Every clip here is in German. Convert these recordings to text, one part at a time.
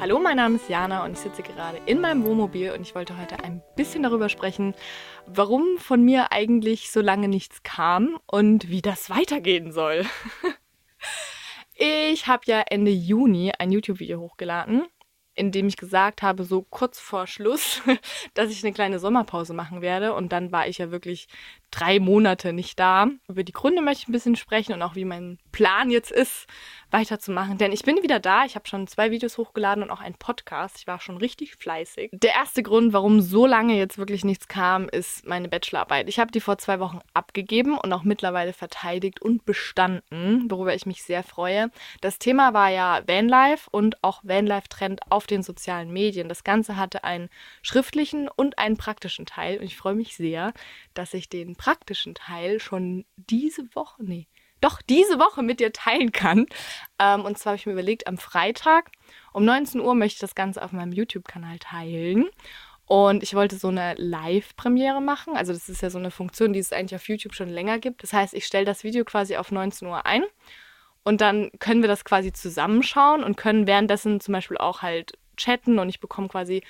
Hallo, mein Name ist Jana und ich sitze gerade in meinem Wohnmobil und ich wollte heute ein bisschen darüber sprechen, warum von mir eigentlich so lange nichts kam und wie das weitergehen soll. Ich habe ja Ende Juni ein YouTube-Video hochgeladen, in dem ich gesagt habe, so kurz vor Schluss, dass ich eine kleine Sommerpause machen werde. Und dann war ich ja wirklich drei Monate nicht da. Über die Gründe möchte ich ein bisschen sprechen und auch wie mein Plan jetzt ist, weiterzumachen. Denn ich bin wieder da. Ich habe schon zwei Videos hochgeladen und auch einen Podcast. Ich war schon richtig fleißig. Der erste Grund, warum so lange jetzt wirklich nichts kam, ist meine Bachelorarbeit. Ich habe die vor zwei Wochen abgegeben und auch mittlerweile verteidigt und bestanden, worüber ich mich sehr freue. Das Thema war ja Vanlife und auch Vanlife-Trend auf den sozialen Medien. Das Ganze hatte einen schriftlichen und einen praktischen Teil und ich freue mich sehr, dass ich den praktischen Teil schon diese Woche, nee, doch diese Woche mit dir teilen kann. Ähm, und zwar habe ich mir überlegt, am Freitag um 19 Uhr möchte ich das Ganze auf meinem YouTube-Kanal teilen. Und ich wollte so eine Live-Premiere machen. Also das ist ja so eine Funktion, die es eigentlich auf YouTube schon länger gibt. Das heißt, ich stelle das Video quasi auf 19 Uhr ein und dann können wir das quasi zusammenschauen und können währenddessen zum Beispiel auch halt chatten und ich bekomme quasi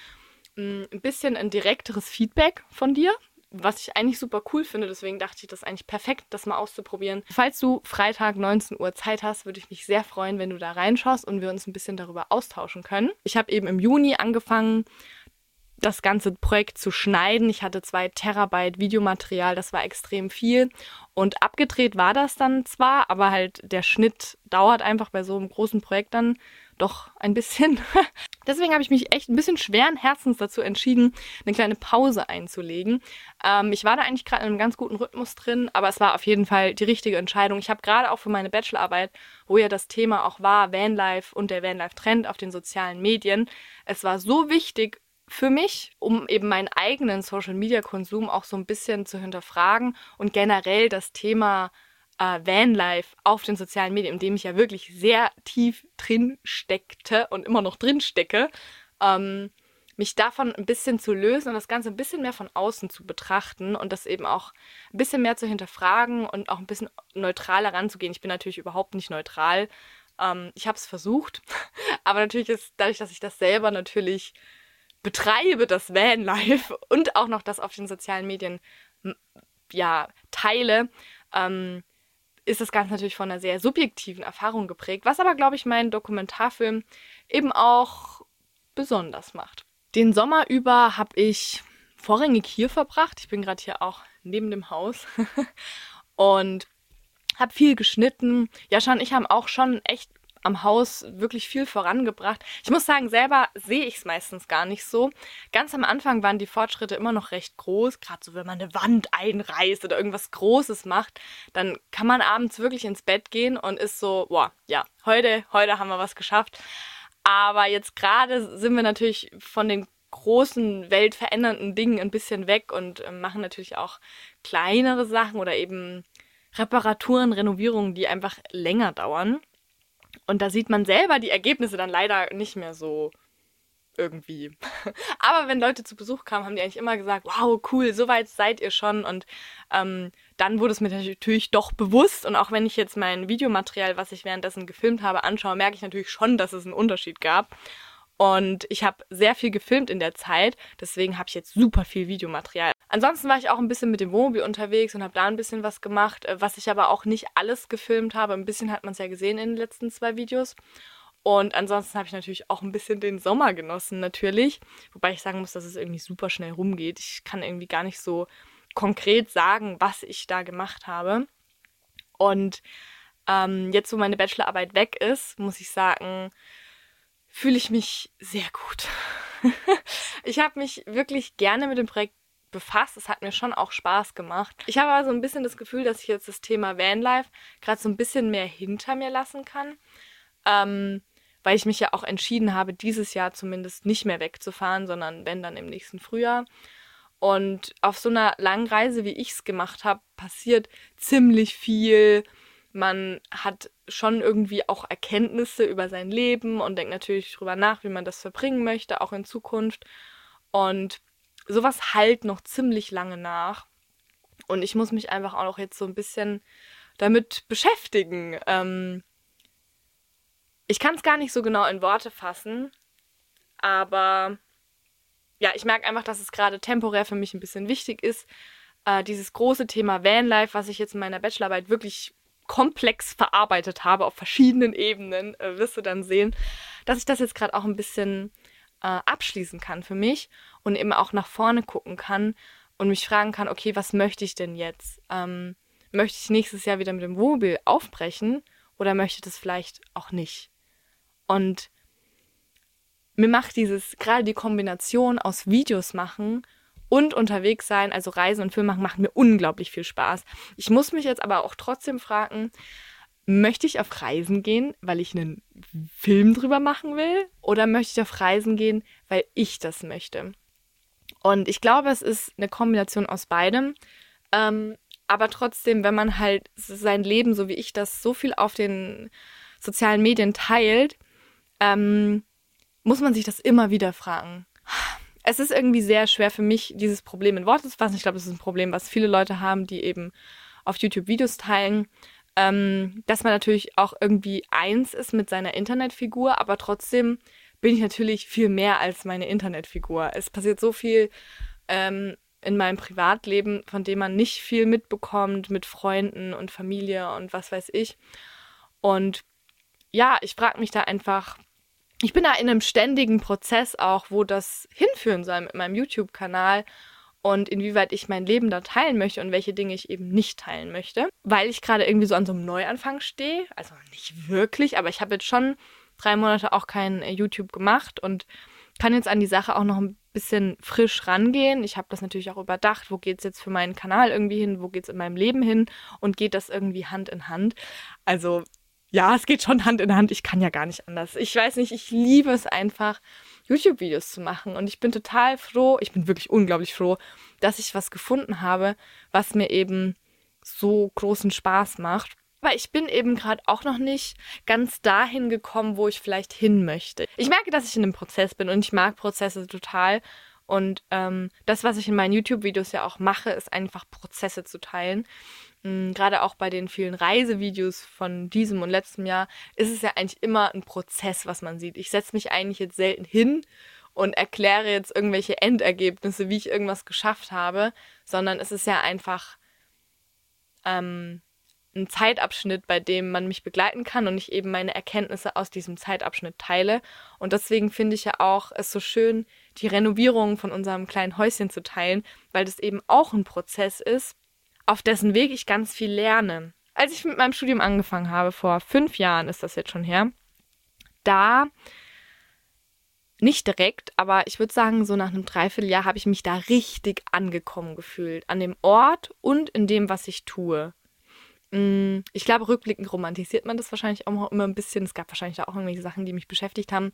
mm, ein bisschen ein direkteres Feedback von dir, was ich eigentlich super cool finde. Deswegen dachte ich, das ist eigentlich perfekt, das mal auszuprobieren. Falls du Freitag 19 Uhr Zeit hast, würde ich mich sehr freuen, wenn du da reinschaust und wir uns ein bisschen darüber austauschen können. Ich habe eben im Juni angefangen, das ganze Projekt zu schneiden. Ich hatte zwei Terabyte Videomaterial, das war extrem viel. Und abgedreht war das dann zwar, aber halt der Schnitt dauert einfach bei so einem großen Projekt dann doch ein bisschen. Deswegen habe ich mich echt ein bisschen schweren Herzens dazu entschieden, eine kleine Pause einzulegen. Ähm, ich war da eigentlich gerade in einem ganz guten Rhythmus drin, aber es war auf jeden Fall die richtige Entscheidung. Ich habe gerade auch für meine Bachelorarbeit, wo ja das Thema auch war, Vanlife und der Vanlife-Trend auf den sozialen Medien, es war so wichtig, für mich, um eben meinen eigenen Social-Media-Konsum auch so ein bisschen zu hinterfragen und generell das Thema äh, Vanlife auf den sozialen Medien, in dem ich ja wirklich sehr tief drin steckte und immer noch drin stecke, ähm, mich davon ein bisschen zu lösen und das Ganze ein bisschen mehr von außen zu betrachten und das eben auch ein bisschen mehr zu hinterfragen und auch ein bisschen neutraler ranzugehen. Ich bin natürlich überhaupt nicht neutral. Ähm, ich habe es versucht, aber natürlich ist dadurch, dass ich das selber natürlich betreibe, das Vanlife und auch noch das auf den sozialen Medien ja teile, ähm, ist das Ganze natürlich von einer sehr subjektiven Erfahrung geprägt, was aber, glaube ich, meinen Dokumentarfilm eben auch besonders macht. Den Sommer über habe ich vorrangig hier verbracht. Ich bin gerade hier auch neben dem Haus und habe viel geschnitten. Ja, schon, ich habe auch schon echt am Haus wirklich viel vorangebracht. Ich muss sagen, selber sehe ich es meistens gar nicht so. Ganz am Anfang waren die Fortschritte immer noch recht groß, gerade so, wenn man eine Wand einreißt oder irgendwas Großes macht, dann kann man abends wirklich ins Bett gehen und ist so, boah, ja, heute, heute haben wir was geschafft. Aber jetzt gerade sind wir natürlich von den großen, weltverändernden Dingen ein bisschen weg und äh, machen natürlich auch kleinere Sachen oder eben Reparaturen, Renovierungen, die einfach länger dauern. Und da sieht man selber die Ergebnisse dann leider nicht mehr so irgendwie. Aber wenn Leute zu Besuch kamen, haben die eigentlich immer gesagt, wow, cool, so weit seid ihr schon. Und ähm, dann wurde es mir natürlich doch bewusst. Und auch wenn ich jetzt mein Videomaterial, was ich währenddessen gefilmt habe, anschaue, merke ich natürlich schon, dass es einen Unterschied gab. Und ich habe sehr viel gefilmt in der Zeit, deswegen habe ich jetzt super viel Videomaterial. Ansonsten war ich auch ein bisschen mit dem Wohnmobil unterwegs und habe da ein bisschen was gemacht, äh, was ich aber auch nicht alles gefilmt habe. Ein bisschen hat man es ja gesehen in den letzten zwei Videos. Und ansonsten habe ich natürlich auch ein bisschen den Sommer genossen, natürlich. Wobei ich sagen muss, dass es irgendwie super schnell rumgeht. Ich kann irgendwie gar nicht so konkret sagen, was ich da gemacht habe. Und ähm, jetzt, wo meine Bachelorarbeit weg ist, muss ich sagen, fühle ich mich sehr gut. ich habe mich wirklich gerne mit dem Projekt befasst. Es hat mir schon auch Spaß gemacht. Ich habe also ein bisschen das Gefühl, dass ich jetzt das Thema Vanlife gerade so ein bisschen mehr hinter mir lassen kann. Ähm, weil ich mich ja auch entschieden habe, dieses Jahr zumindest nicht mehr wegzufahren, sondern wenn dann im nächsten Frühjahr. Und auf so einer langen Reise, wie ich es gemacht habe, passiert ziemlich viel man hat schon irgendwie auch Erkenntnisse über sein Leben und denkt natürlich drüber nach, wie man das verbringen möchte, auch in Zukunft. Und sowas halt noch ziemlich lange nach. Und ich muss mich einfach auch noch jetzt so ein bisschen damit beschäftigen. Ähm ich kann es gar nicht so genau in Worte fassen, Aber ja, ich merke einfach, dass es gerade temporär für mich ein bisschen wichtig ist. Äh, dieses große Thema Vanlife, was ich jetzt in meiner Bachelorarbeit wirklich komplex verarbeitet habe auf verschiedenen Ebenen, äh, wirst du dann sehen, dass ich das jetzt gerade auch ein bisschen äh, abschließen kann für mich und eben auch nach vorne gucken kann und mich fragen kann, okay, was möchte ich denn jetzt? Ähm, möchte ich nächstes Jahr wieder mit dem Wohnmobil aufbrechen oder möchte das vielleicht auch nicht? Und mir macht dieses, gerade die Kombination aus Videos machen und unterwegs sein, also Reisen und Film machen, macht mir unglaublich viel Spaß. Ich muss mich jetzt aber auch trotzdem fragen, möchte ich auf Reisen gehen, weil ich einen Film drüber machen will? Oder möchte ich auf Reisen gehen, weil ich das möchte? Und ich glaube, es ist eine Kombination aus beidem. Ähm, aber trotzdem, wenn man halt sein Leben, so wie ich das, so viel auf den sozialen Medien teilt, ähm, muss man sich das immer wieder fragen. Es ist irgendwie sehr schwer für mich, dieses Problem in Worte zu fassen. Ich glaube, es ist ein Problem, was viele Leute haben, die eben auf YouTube Videos teilen. Ähm, dass man natürlich auch irgendwie eins ist mit seiner Internetfigur, aber trotzdem bin ich natürlich viel mehr als meine Internetfigur. Es passiert so viel ähm, in meinem Privatleben, von dem man nicht viel mitbekommt mit Freunden und Familie und was weiß ich. Und ja, ich frage mich da einfach, ich bin da in einem ständigen Prozess auch, wo das hinführen soll mit meinem YouTube-Kanal und inwieweit ich mein Leben da teilen möchte und welche Dinge ich eben nicht teilen möchte, weil ich gerade irgendwie so an so einem Neuanfang stehe. Also nicht wirklich, aber ich habe jetzt schon drei Monate auch kein äh, YouTube gemacht und kann jetzt an die Sache auch noch ein bisschen frisch rangehen. Ich habe das natürlich auch überdacht, wo geht es jetzt für meinen Kanal irgendwie hin, wo geht es in meinem Leben hin und geht das irgendwie Hand in Hand. Also ja, es geht schon Hand in Hand. Ich kann ja gar nicht anders. Ich weiß nicht, ich liebe es einfach, YouTube-Videos zu machen. Und ich bin total froh, ich bin wirklich unglaublich froh, dass ich was gefunden habe, was mir eben so großen Spaß macht. Aber ich bin eben gerade auch noch nicht ganz dahin gekommen, wo ich vielleicht hin möchte. Ich merke, dass ich in einem Prozess bin und ich mag Prozesse total. Und ähm, das, was ich in meinen YouTube-Videos ja auch mache, ist einfach Prozesse zu teilen. Mhm, Gerade auch bei den vielen Reisevideos von diesem und letztem Jahr ist es ja eigentlich immer ein Prozess, was man sieht. Ich setze mich eigentlich jetzt selten hin und erkläre jetzt irgendwelche Endergebnisse, wie ich irgendwas geschafft habe, sondern es ist ja einfach ähm, ein Zeitabschnitt, bei dem man mich begleiten kann und ich eben meine Erkenntnisse aus diesem Zeitabschnitt teile. Und deswegen finde ich ja auch es so schön, die Renovierung von unserem kleinen Häuschen zu teilen, weil das eben auch ein Prozess ist, auf dessen Weg ich ganz viel lerne. Als ich mit meinem Studium angefangen habe, vor fünf Jahren ist das jetzt schon her, da nicht direkt, aber ich würde sagen, so nach einem Dreivierteljahr habe ich mich da richtig angekommen gefühlt. An dem Ort und in dem, was ich tue. Mm, ich glaube, rückblickend romantisiert man das wahrscheinlich auch immer ein bisschen. Es gab wahrscheinlich auch irgendwelche Sachen, die mich beschäftigt haben.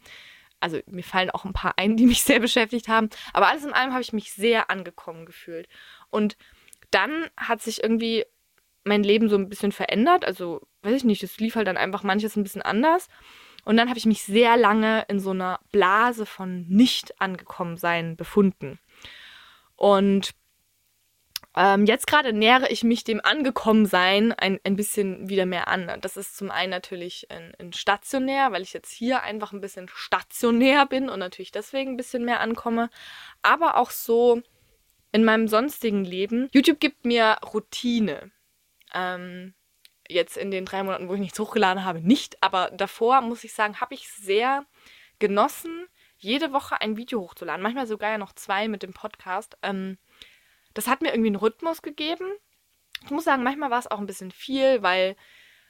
Also mir fallen auch ein paar ein, die mich sehr beschäftigt haben. Aber alles in allem habe ich mich sehr angekommen gefühlt. Und dann hat sich irgendwie mein Leben so ein bisschen verändert. Also, weiß ich nicht, es lief halt dann einfach manches ein bisschen anders. Und dann habe ich mich sehr lange in so einer Blase von nicht angekommen sein befunden. Und ähm, jetzt gerade nähere ich mich dem Angekommensein ein, ein bisschen wieder mehr an. Das ist zum einen natürlich in, in stationär, weil ich jetzt hier einfach ein bisschen stationär bin und natürlich deswegen ein bisschen mehr ankomme. Aber auch so in meinem sonstigen Leben. YouTube gibt mir Routine. Ähm, jetzt in den drei Monaten, wo ich nichts hochgeladen habe, nicht. Aber davor, muss ich sagen, habe ich sehr genossen, jede Woche ein Video hochzuladen. Manchmal sogar ja noch zwei mit dem Podcast. Ähm, das hat mir irgendwie einen Rhythmus gegeben. Ich muss sagen, manchmal war es auch ein bisschen viel, weil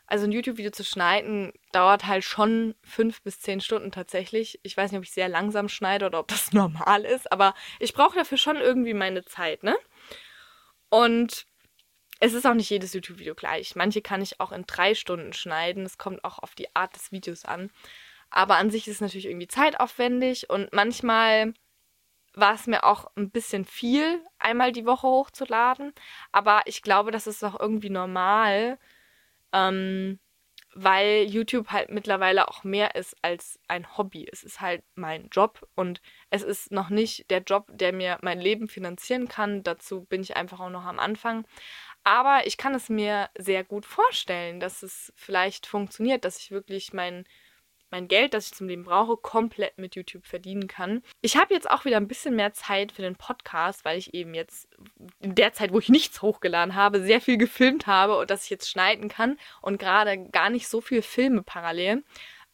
also ein YouTube-Video zu schneiden dauert halt schon fünf bis zehn Stunden tatsächlich. Ich weiß nicht, ob ich sehr langsam schneide oder ob das normal ist, aber ich brauche dafür schon irgendwie meine Zeit, ne? Und es ist auch nicht jedes YouTube-Video gleich. Manche kann ich auch in drei Stunden schneiden. Es kommt auch auf die Art des Videos an. Aber an sich ist es natürlich irgendwie zeitaufwendig und manchmal war es mir auch ein bisschen viel, einmal die Woche hochzuladen. Aber ich glaube, das ist auch irgendwie normal, ähm, weil YouTube halt mittlerweile auch mehr ist als ein Hobby. Es ist halt mein Job und es ist noch nicht der Job, der mir mein Leben finanzieren kann. Dazu bin ich einfach auch noch am Anfang. Aber ich kann es mir sehr gut vorstellen, dass es vielleicht funktioniert, dass ich wirklich mein, mein Geld, das ich zum Leben brauche, komplett mit YouTube verdienen kann. Ich habe jetzt auch wieder ein bisschen mehr Zeit für den Podcast, weil ich eben jetzt in der Zeit, wo ich nichts hochgeladen habe, sehr viel gefilmt habe und dass ich jetzt schneiden kann und gerade gar nicht so viel filme parallel.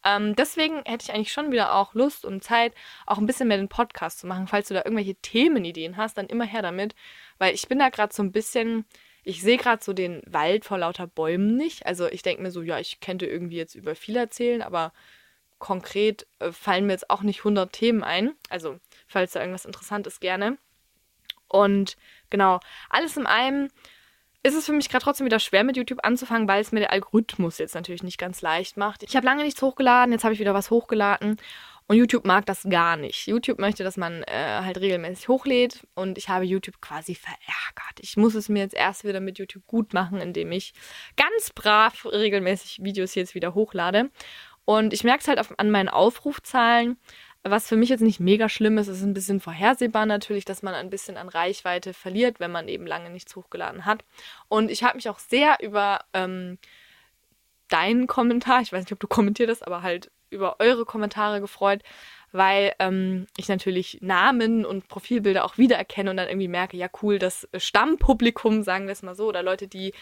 Ähm, deswegen hätte ich eigentlich schon wieder auch Lust und Zeit, auch ein bisschen mehr den Podcast zu machen. Falls du da irgendwelche Themenideen hast, dann immer her damit, weil ich bin da gerade so ein bisschen ich sehe gerade so den Wald vor lauter Bäumen nicht. Also ich denke mir so, ja, ich könnte irgendwie jetzt über viel erzählen, aber konkret äh, fallen mir jetzt auch nicht 100 Themen ein. Also falls da irgendwas interessant ist, gerne. Und genau, alles in allem ist es für mich gerade trotzdem wieder schwer mit YouTube anzufangen, weil es mir der Algorithmus jetzt natürlich nicht ganz leicht macht. Ich habe lange nichts hochgeladen, jetzt habe ich wieder was hochgeladen und YouTube mag das gar nicht. YouTube möchte, dass man äh, halt regelmäßig hochlädt und ich habe YouTube quasi verärgert. Ich muss es mir jetzt erst wieder mit YouTube gut machen, indem ich ganz brav regelmäßig Videos jetzt wieder hochlade. Und ich merke es halt auf, an meinen Aufrufzahlen, was für mich jetzt nicht mega schlimm ist, ist ein bisschen vorhersehbar natürlich, dass man ein bisschen an Reichweite verliert, wenn man eben lange nichts hochgeladen hat. Und ich habe mich auch sehr über ähm, deinen Kommentar, ich weiß nicht, ob du kommentiert hast, aber halt über eure Kommentare gefreut, weil ähm, ich natürlich Namen und Profilbilder auch wiedererkenne und dann irgendwie merke, ja cool, das Stammpublikum, sagen wir es mal so, oder Leute, die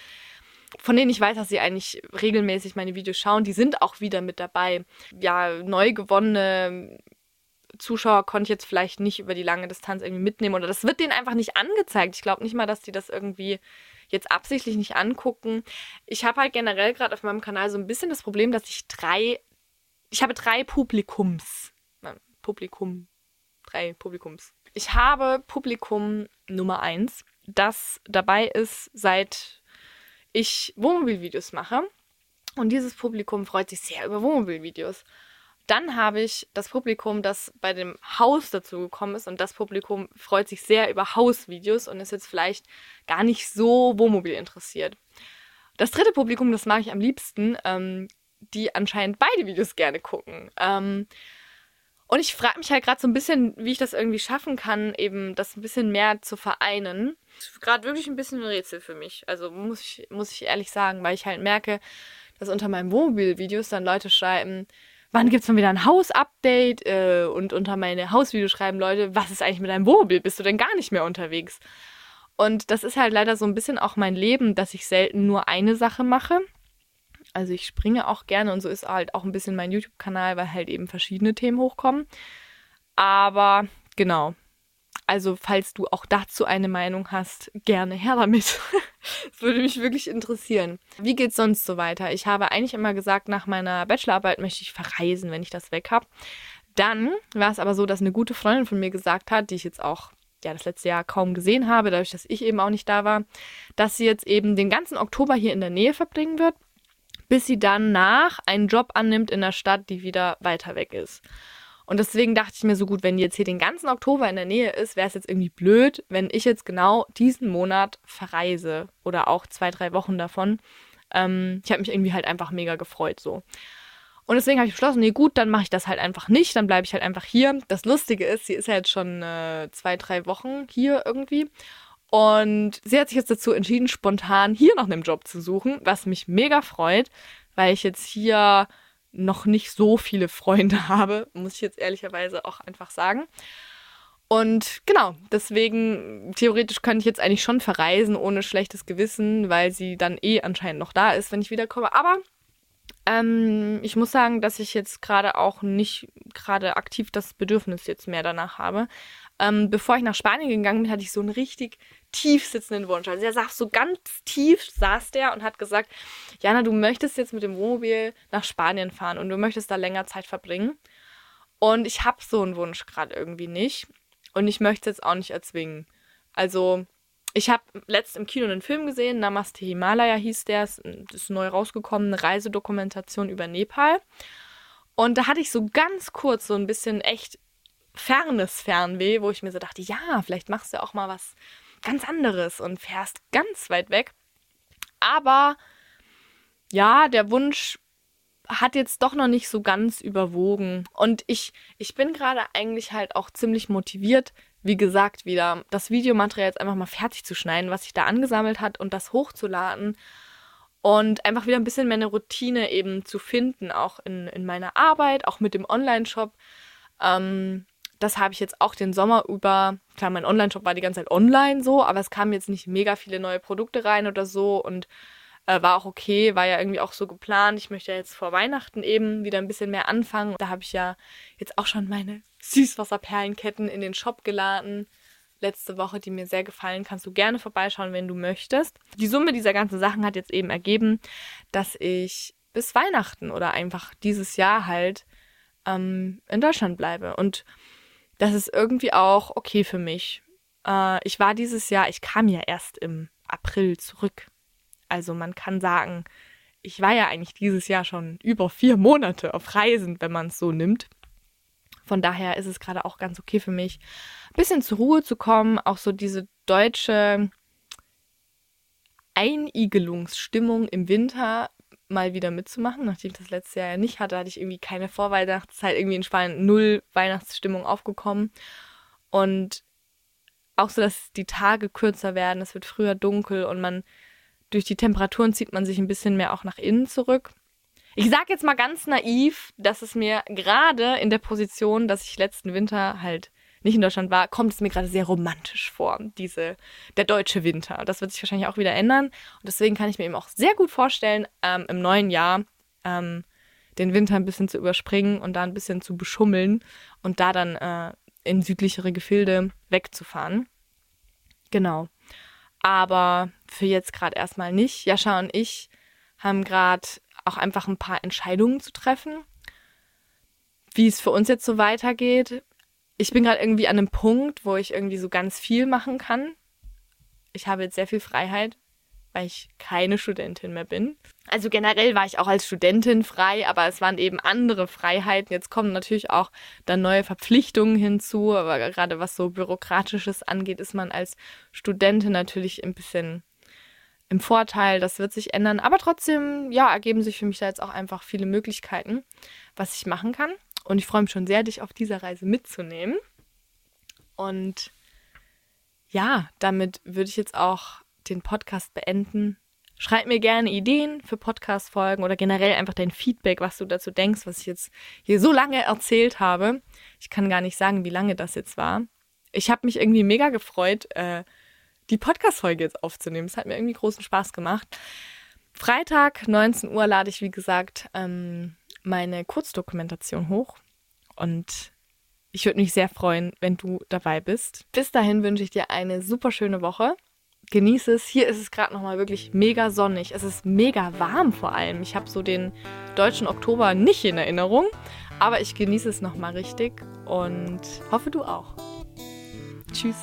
von denen ich weiß, dass sie eigentlich regelmäßig meine Videos schauen, die sind auch wieder mit dabei. Ja, neu gewonnene Zuschauer konnte ich jetzt vielleicht nicht über die lange Distanz irgendwie mitnehmen oder das wird denen einfach nicht angezeigt. Ich glaube nicht mal, dass die das irgendwie jetzt absichtlich nicht angucken. Ich habe halt generell gerade auf meinem Kanal so ein bisschen das Problem, dass ich drei ich habe drei Publikums. Publikum. Drei Publikums. Ich habe Publikum Nummer eins, das dabei ist, seit ich Wohnmobilvideos mache. Und dieses Publikum freut sich sehr über Wohnmobilvideos. Dann habe ich das Publikum, das bei dem Haus dazu gekommen ist. Und das Publikum freut sich sehr über Hausvideos und ist jetzt vielleicht gar nicht so Wohnmobil interessiert. Das dritte Publikum, das mag ich am liebsten, ähm, die anscheinend beide Videos gerne gucken. Ähm, und ich frage mich halt gerade so ein bisschen, wie ich das irgendwie schaffen kann, eben das ein bisschen mehr zu vereinen. Gerade wirklich ein bisschen ein Rätsel für mich. Also muss ich, muss ich ehrlich sagen, weil ich halt merke, dass unter meinen Wohnmobil-Videos dann Leute schreiben, wann gibt es mal wieder ein Haus-Update? Äh, und unter meine Hausvideos schreiben Leute, was ist eigentlich mit deinem Wohnmobil? Bist du denn gar nicht mehr unterwegs? Und das ist halt leider so ein bisschen auch mein Leben, dass ich selten nur eine Sache mache. Also ich springe auch gerne und so ist halt auch ein bisschen mein YouTube-Kanal, weil halt eben verschiedene Themen hochkommen. Aber genau. Also falls du auch dazu eine Meinung hast, gerne her damit. Das würde mich wirklich interessieren. Wie geht's sonst so weiter? Ich habe eigentlich immer gesagt, nach meiner Bachelorarbeit möchte ich verreisen, wenn ich das weg habe. Dann war es aber so, dass eine gute Freundin von mir gesagt hat, die ich jetzt auch ja, das letzte Jahr kaum gesehen habe, dadurch, dass ich eben auch nicht da war, dass sie jetzt eben den ganzen Oktober hier in der Nähe verbringen wird bis sie danach einen Job annimmt in der Stadt, die wieder weiter weg ist. Und deswegen dachte ich mir so gut, wenn die jetzt hier den ganzen Oktober in der Nähe ist, wäre es jetzt irgendwie blöd, wenn ich jetzt genau diesen Monat verreise oder auch zwei, drei Wochen davon. Ähm, ich habe mich irgendwie halt einfach mega gefreut so. Und deswegen habe ich beschlossen, nee gut, dann mache ich das halt einfach nicht, dann bleibe ich halt einfach hier. Das Lustige ist, sie ist ja jetzt schon äh, zwei, drei Wochen hier irgendwie. Und sie hat sich jetzt dazu entschieden, spontan hier noch einen Job zu suchen, was mich mega freut, weil ich jetzt hier noch nicht so viele Freunde habe, muss ich jetzt ehrlicherweise auch einfach sagen. Und genau, deswegen theoretisch könnte ich jetzt eigentlich schon verreisen ohne schlechtes Gewissen, weil sie dann eh anscheinend noch da ist, wenn ich wiederkomme. Aber ähm, ich muss sagen, dass ich jetzt gerade auch nicht gerade aktiv das Bedürfnis jetzt mehr danach habe. Ähm, bevor ich nach Spanien gegangen bin, hatte ich so einen richtig tief sitzenden Wunsch. Also er saß so ganz tief, saß der und hat gesagt, Jana, du möchtest jetzt mit dem Wohnmobil nach Spanien fahren und du möchtest da länger Zeit verbringen. Und ich habe so einen Wunsch gerade irgendwie nicht. Und ich möchte es jetzt auch nicht erzwingen. Also, ich habe letzt im Kino einen Film gesehen, Namaste Himalaya hieß der, das ist neu rausgekommen, eine Reisedokumentation über Nepal. Und da hatte ich so ganz kurz so ein bisschen echt fernes Fernweh, wo ich mir so dachte, ja, vielleicht machst du auch mal was ganz anderes und fährst ganz weit weg. Aber ja, der Wunsch hat jetzt doch noch nicht so ganz überwogen. Und ich, ich bin gerade eigentlich halt auch ziemlich motiviert, wie gesagt, wieder das Videomaterial jetzt einfach mal fertig zu schneiden, was sich da angesammelt hat und das hochzuladen. und einfach wieder ein bisschen meine Routine eben zu finden, auch in, in meiner Arbeit, auch mit dem Online-Shop. Ähm, das habe ich jetzt auch den Sommer über. Klar, mein Online-Shop war die ganze Zeit online so, aber es kamen jetzt nicht mega viele neue Produkte rein oder so und äh, war auch okay, war ja irgendwie auch so geplant. Ich möchte ja jetzt vor Weihnachten eben wieder ein bisschen mehr anfangen. Da habe ich ja jetzt auch schon meine Süßwasserperlenketten in den Shop geladen. Letzte Woche, die mir sehr gefallen, kannst du gerne vorbeischauen, wenn du möchtest. Die Summe dieser ganzen Sachen hat jetzt eben ergeben, dass ich bis Weihnachten oder einfach dieses Jahr halt ähm, in Deutschland bleibe. Und das ist irgendwie auch okay für mich. Äh, ich war dieses Jahr, ich kam ja erst im April zurück. Also man kann sagen, ich war ja eigentlich dieses Jahr schon über vier Monate auf Reisen, wenn man es so nimmt. Von daher ist es gerade auch ganz okay für mich, ein bisschen zur Ruhe zu kommen, auch so diese deutsche Einigelungsstimmung im Winter mal wieder mitzumachen, nachdem ich das letzte Jahr ja nicht hatte, hatte ich irgendwie keine Vorweihnachtszeit, irgendwie in Spanien null Weihnachtsstimmung aufgekommen. Und auch so, dass die Tage kürzer werden, es wird früher dunkel und man durch die Temperaturen zieht man sich ein bisschen mehr auch nach innen zurück. Ich sag jetzt mal ganz naiv, dass es mir gerade in der Position, dass ich letzten Winter halt nicht in Deutschland war, kommt es mir gerade sehr romantisch vor, diese, der deutsche Winter. Das wird sich wahrscheinlich auch wieder ändern. Und deswegen kann ich mir eben auch sehr gut vorstellen, ähm, im neuen Jahr ähm, den Winter ein bisschen zu überspringen und da ein bisschen zu beschummeln und da dann äh, in südlichere Gefilde wegzufahren. Genau. Aber für jetzt gerade erstmal nicht. Jascha und ich haben gerade auch einfach ein paar Entscheidungen zu treffen, wie es für uns jetzt so weitergeht. Ich bin gerade irgendwie an einem Punkt, wo ich irgendwie so ganz viel machen kann. Ich habe jetzt sehr viel Freiheit, weil ich keine Studentin mehr bin. Also generell war ich auch als Studentin frei, aber es waren eben andere Freiheiten. Jetzt kommen natürlich auch dann neue Verpflichtungen hinzu, aber gerade was so bürokratisches angeht, ist man als Studentin natürlich ein bisschen im Vorteil. Das wird sich ändern, aber trotzdem, ja, ergeben sich für mich da jetzt auch einfach viele Möglichkeiten, was ich machen kann. Und ich freue mich schon sehr, dich auf dieser Reise mitzunehmen. Und ja, damit würde ich jetzt auch den Podcast beenden. Schreib mir gerne Ideen für Podcast-Folgen oder generell einfach dein Feedback, was du dazu denkst, was ich jetzt hier so lange erzählt habe. Ich kann gar nicht sagen, wie lange das jetzt war. Ich habe mich irgendwie mega gefreut, äh, die Podcast-Folge jetzt aufzunehmen. Es hat mir irgendwie großen Spaß gemacht. Freitag, 19 Uhr, lade ich, wie gesagt, ähm, meine Kurzdokumentation hoch. Und ich würde mich sehr freuen, wenn du dabei bist. Bis dahin wünsche ich dir eine super schöne Woche genieße es. Hier ist es gerade nochmal wirklich mega sonnig. Es ist mega warm vor allem. Ich habe so den deutschen Oktober nicht in Erinnerung, aber ich genieße es nochmal richtig und hoffe du auch. Tschüss.